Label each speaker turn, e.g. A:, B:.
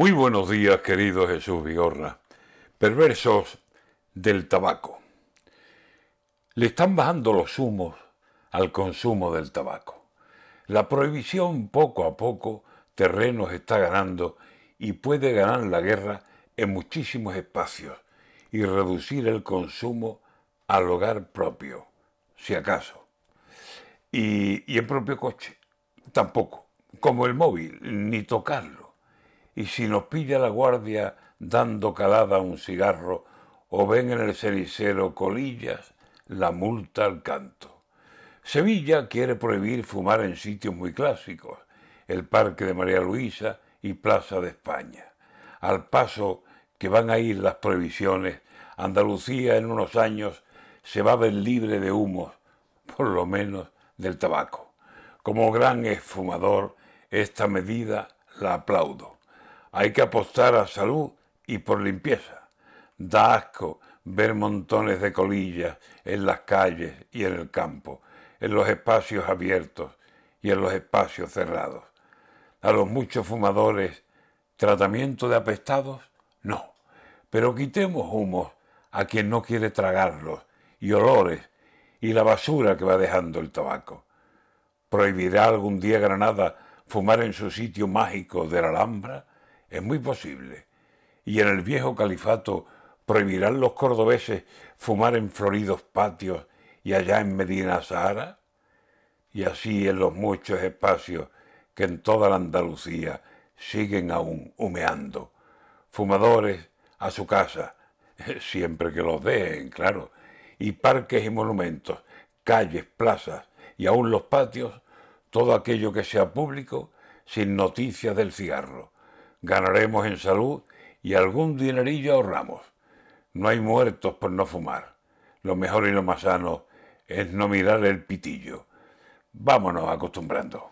A: Muy buenos días, querido Jesús Vigorra. Perversos del tabaco. Le están bajando los humos al consumo del tabaco. La prohibición poco a poco terrenos está ganando y puede ganar la guerra en muchísimos espacios y reducir el consumo al hogar propio, si acaso. Y, y en propio coche, tampoco, como el móvil, ni tocarlo. Y si nos pilla la guardia dando calada a un cigarro o ven en el cenicero colillas, la multa al canto. Sevilla quiere prohibir fumar en sitios muy clásicos, el Parque de María Luisa y Plaza de España. Al paso que van a ir las prohibiciones, Andalucía en unos años se va a ver libre de humos, por lo menos del tabaco. Como gran esfumador, esta medida la aplaudo. Hay que apostar a salud y por limpieza. Da asco ver montones de colillas en las calles y en el campo, en los espacios abiertos y en los espacios cerrados. A los muchos fumadores, ¿tratamiento de apestados? No, pero quitemos humos a quien no quiere tragarlos y olores y la basura que va dejando el tabaco. ¿Prohibirá algún día Granada fumar en su sitio mágico de la Alhambra? Es muy posible y en el viejo califato prohibirán los cordobeses fumar en floridos patios y allá en Medina Sahara? Y así en los muchos espacios que en toda la Andalucía siguen aún humeando. Fumadores a su casa, siempre que los dejen, claro, y parques y monumentos, calles, plazas y aún los patios, todo aquello que sea público, sin noticias del cigarro. Ganaremos en salud y algún dinerillo ahorramos. No hay muertos por no fumar. Lo mejor y lo más sano es no mirar el pitillo. Vámonos acostumbrando.